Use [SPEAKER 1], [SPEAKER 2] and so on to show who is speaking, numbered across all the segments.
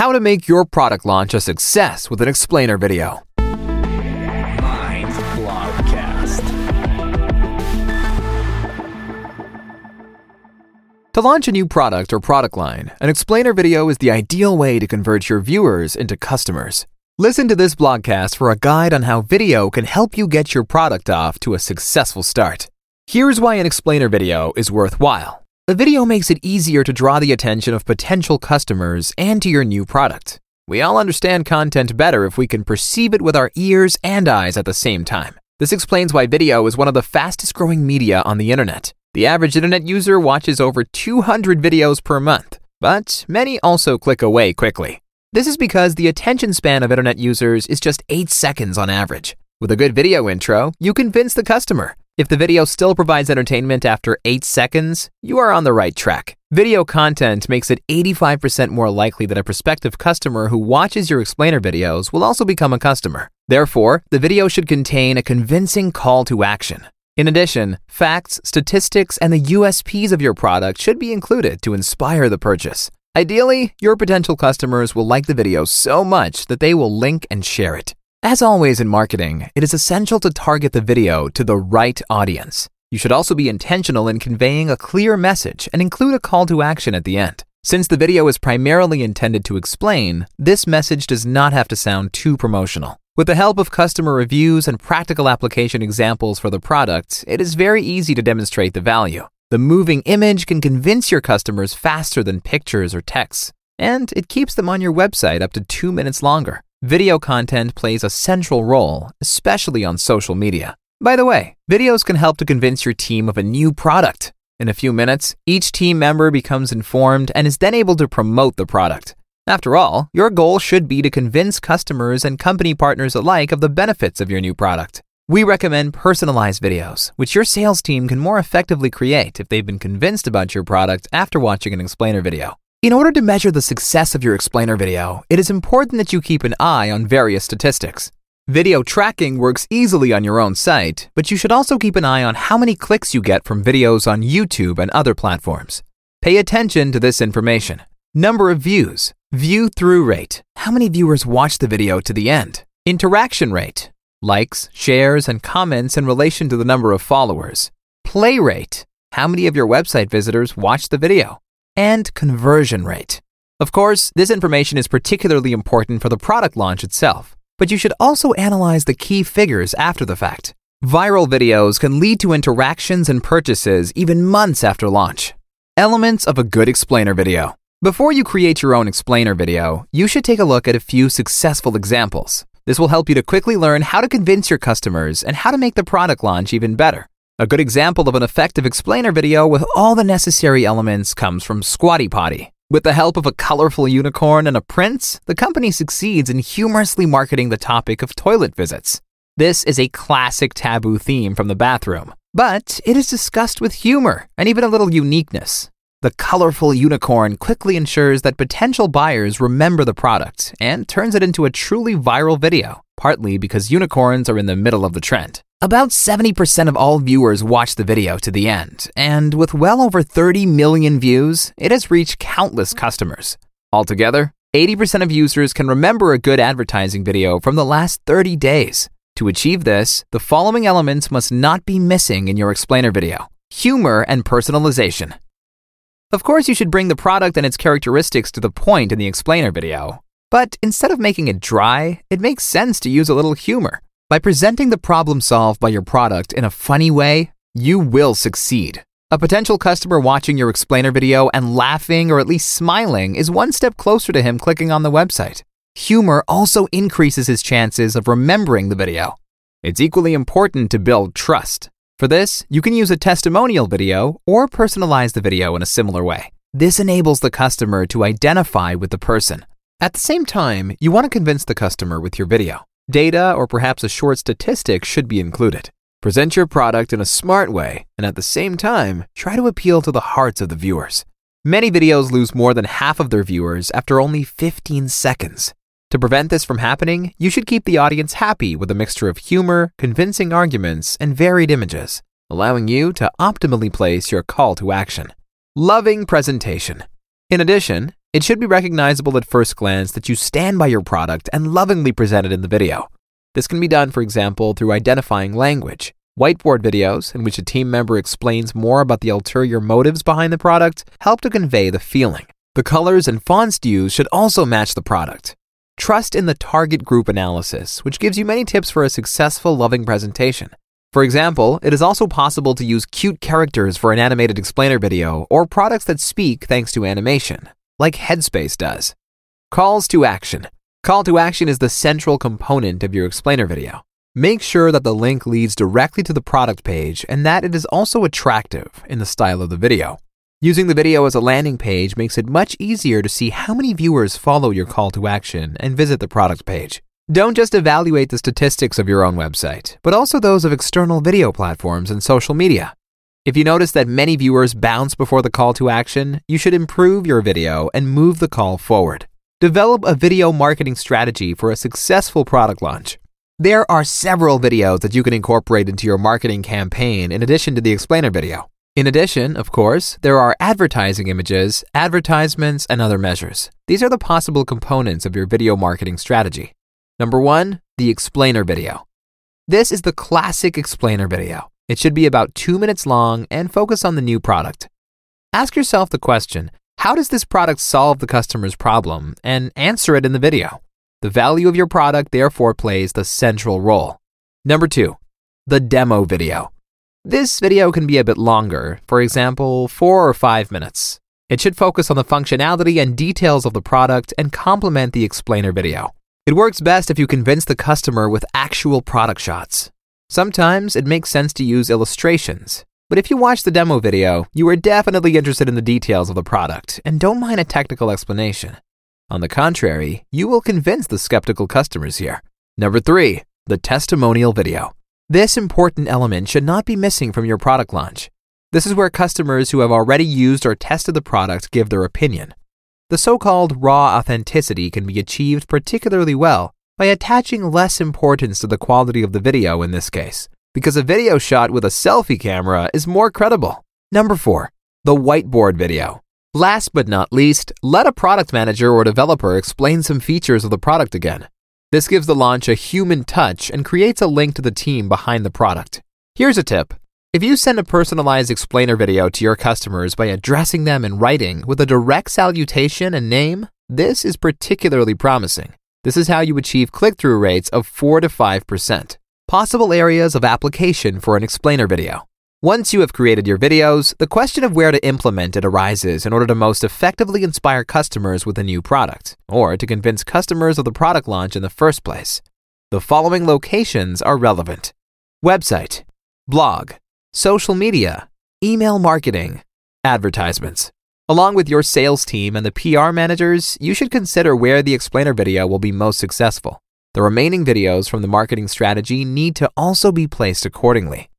[SPEAKER 1] How to make your product launch a success with an explainer video.
[SPEAKER 2] Mind
[SPEAKER 1] To launch a new product or product line, an explainer video is the ideal way to convert your viewers into customers. Listen to this blogcast for a guide on how video can help you get your product off to a successful start. Here's why an explainer video is worthwhile. A video makes it easier to draw the attention of potential customers and to your new product. We all understand content better if we can perceive it with our ears and eyes at the same time. This explains why video is one of the fastest growing media on the internet. The average internet user watches over 200 videos per month, but many also click away quickly. This is because the attention span of internet users is just 8 seconds on average. With a good video intro, you convince the customer. If the video still provides entertainment after 8 seconds, you are on the right track. Video content makes it 85% more likely that a prospective customer who watches your explainer videos will also become a customer. Therefore, the video should contain a convincing call to action. In addition, facts, statistics, and the USPs of your product should be included to inspire the purchase. Ideally, your potential customers will like the video so much that they will link and share it. As always in marketing, it is essential to target the video to the right audience. You should also be intentional in conveying a clear message and include a call to action at the end. Since the video is primarily intended to explain, this message does not have to sound too promotional. With the help of customer reviews and practical application examples for the product, it is very easy to demonstrate the value. The moving image can convince your customers faster than pictures or texts, and it keeps them on your website up to two minutes longer. Video content plays a central role, especially on social media. By the way, videos can help to convince your team of a new product. In a few minutes, each team member becomes informed and is then able to promote the product. After all, your goal should be to convince customers and company partners alike of the benefits of your new product. We recommend personalized videos, which your sales team can more effectively create if they've been convinced about your product after watching an explainer video. In order to measure the success of your explainer video, it is important that you keep an eye on various statistics. Video tracking works easily on your own site, but you should also keep an eye on how many clicks you get from videos on YouTube and other platforms. Pay attention to this information. Number of views, view through rate, how many viewers watch the video to the end, interaction rate, likes, shares, and comments in relation to the number of followers, play rate, how many of your website visitors watch the video, and conversion rate. Of course, this information is particularly important for the product launch itself, but you should also analyze the key figures after the fact. Viral videos can lead to interactions and purchases even months after launch. Elements of a good explainer video. Before you create your own explainer video, you should take a look at a few successful examples. This will help you to quickly learn how to convince your customers and how to make the product launch even better. A good example of an effective explainer video with all the necessary elements comes from Squatty Potty. With the help of a colorful unicorn and a prince, the company succeeds in humorously marketing the topic of toilet visits. This is a classic taboo theme from the bathroom, but it is discussed with humor and even a little uniqueness. The colorful unicorn quickly ensures that potential buyers remember the product and turns it into a truly viral video, partly because unicorns are in the middle of the trend. About 70% of all viewers watch the video to the end, and with well over 30 million views, it has reached countless customers. Altogether, 80% of users can remember a good advertising video from the last 30 days. To achieve this, the following elements must not be missing in your explainer video humor and personalization. Of course, you should bring the product and its characteristics to the point in the explainer video. But instead of making it dry, it makes sense to use a little humor. By presenting the problem solved by your product in a funny way, you will succeed. A potential customer watching your explainer video and laughing or at least smiling is one step closer to him clicking on the website. Humor also increases his chances of remembering the video. It's equally important to build trust. For this, you can use a testimonial video or personalize the video in a similar way. This enables the customer to identify with the person. At the same time, you want to convince the customer with your video. Data or perhaps a short statistic should be included. Present your product in a smart way, and at the same time, try to appeal to the hearts of the viewers. Many videos lose more than half of their viewers after only 15 seconds. To prevent this from happening, you should keep the audience happy with a mixture of humor, convincing arguments, and varied images, allowing you to optimally place your call to action. Loving presentation. In addition, It should be recognizable at first glance that you stand by your product and lovingly present it in the video. This can be done, for example, through identifying language. Whiteboard videos, in which a team member explains more about the ulterior motives behind the product, help to convey the feeling. The colors and fonts used should also match the product. Trust in the target group analysis, which gives you many tips for a successful, loving presentation. For example, it is also possible to use cute characters for an animated explainer video or products that speak thanks to animation, like Headspace does. Calls to action. Call to action is the central component of your explainer video. Make sure that the link leads directly to the product page and that it is also attractive in the style of the video. Using the video as a landing page makes it much easier to see how many viewers follow your call to action and visit the product page. Don't just evaluate the statistics of your own website, but also those of external video platforms and social media. If you notice that many viewers bounce before the call to action, you should improve your video and move the call forward. Develop a video marketing strategy for a successful product launch. There are several videos that you can incorporate into your marketing campaign in addition to the explainer video. In addition, of course, there are advertising images, advertisements, and other measures. These are the possible components of your video marketing strategy. Number one, the explainer video. This is the classic explainer video. It should be about two minutes long and focus on the new product. Ask yourself the question how does this product solve the customer's problem and answer it in the video? The value of your product therefore plays the central role. Number two, the demo video. This video can be a bit longer, for example, four or five minutes. It should focus on the functionality and details of the product and complement the explainer video. It works best if you convince the customer with actual product shots. Sometimes it makes sense to use illustrations, but if you watch the demo video, you are definitely interested in the details of the product and don't mind a technical explanation. On the contrary, you will convince the skeptical customers here. Number three, the testimonial video. This important element should not be missing from your product launch. This is where customers who have already used or tested the product give their opinion. The so called raw authenticity can be achieved particularly well by attaching less importance to the quality of the video in this case, because a video shot with a selfie camera is more credible. Number 4. The whiteboard video. Last but not least, let a product manager or developer explain some features of the product again. This gives the launch a human touch and creates a link to the team behind the product. Here's a tip. If you send a personalized explainer video to your customers by addressing them in writing with a direct salutation and name, this is particularly promising. This is how you achieve click through rates of 4 to 5%. Possible areas of application for an explainer video. Once you have created your videos, the question of where to implement it arises in order to most effectively inspire customers with a new product, or to convince customers of the product launch in the first place. The following locations are relevant website, blog, social media, email marketing, advertisements. Along with your sales team and the PR managers, you should consider where the explainer video will be most successful. The remaining videos from the marketing strategy need to also be placed accordingly.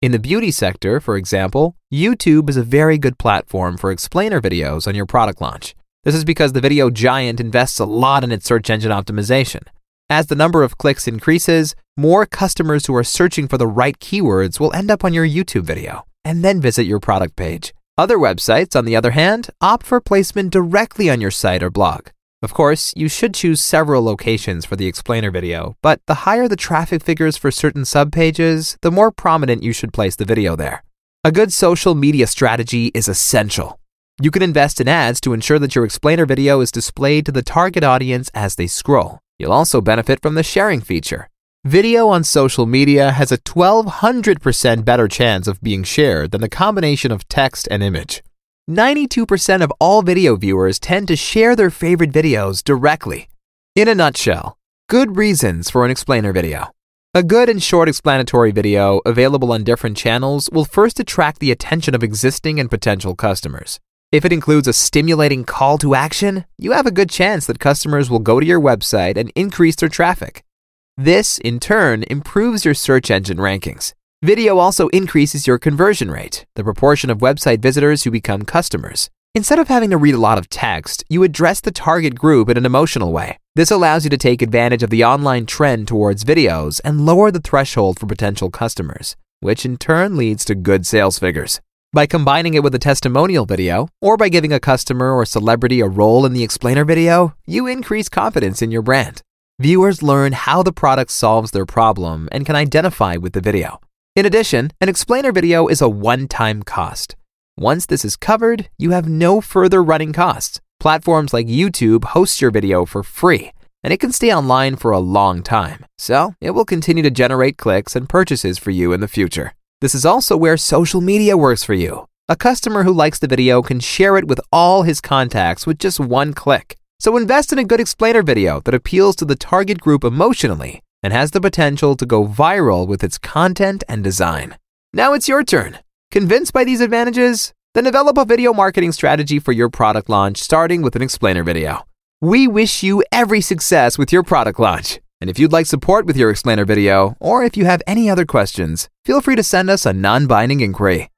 [SPEAKER 1] In the beauty sector, for example, YouTube is a very good platform for explainer videos on your product launch. This is because the video giant invests a lot in its search engine optimization. As the number of clicks increases, more customers who are searching for the right keywords will end up on your YouTube video and then visit your product page. Other websites, on the other hand, opt for placement directly on your site or blog. Of course, you should choose several locations for the explainer video, but the higher the traffic figures for certain subpages, the more prominent you should place the video there. A good social media strategy is essential. You can invest in ads to ensure that your explainer video is displayed to the target audience as they scroll. You'll also benefit from the sharing feature. Video on social media has a 1200% better chance of being shared than the combination of text and image. 92% of all video viewers tend to share their favorite videos directly. In a nutshell, good reasons for an explainer video. A good and short explanatory video available on different channels will first attract the attention of existing and potential customers. If it includes a stimulating call to action, you have a good chance that customers will go to your website and increase their traffic. This, in turn, improves your search engine rankings. Video also increases your conversion rate, the proportion of website visitors who become customers. Instead of having to read a lot of text, you address the target group in an emotional way. This allows you to take advantage of the online trend towards videos and lower the threshold for potential customers, which in turn leads to good sales figures. By combining it with a testimonial video, or by giving a customer or celebrity a role in the explainer video, you increase confidence in your brand. Viewers learn how the product solves their problem and can identify with the video. In addition, an explainer video is a one time cost. Once this is covered, you have no further running costs. Platforms like YouTube host your video for free, and it can stay online for a long time, so it will continue to generate clicks and purchases for you in the future. This is also where social media works for you. A customer who likes the video can share it with all his contacts with just one click. So invest in a good explainer video that appeals to the target group emotionally and has the potential to go viral with its content and design. Now it's your turn. Convinced by these advantages? Then develop a video marketing strategy for your product launch starting with an explainer video. We wish you every success with your product launch. And if you'd like support with your explainer video, or if you have any other questions, feel free to send us a non binding inquiry.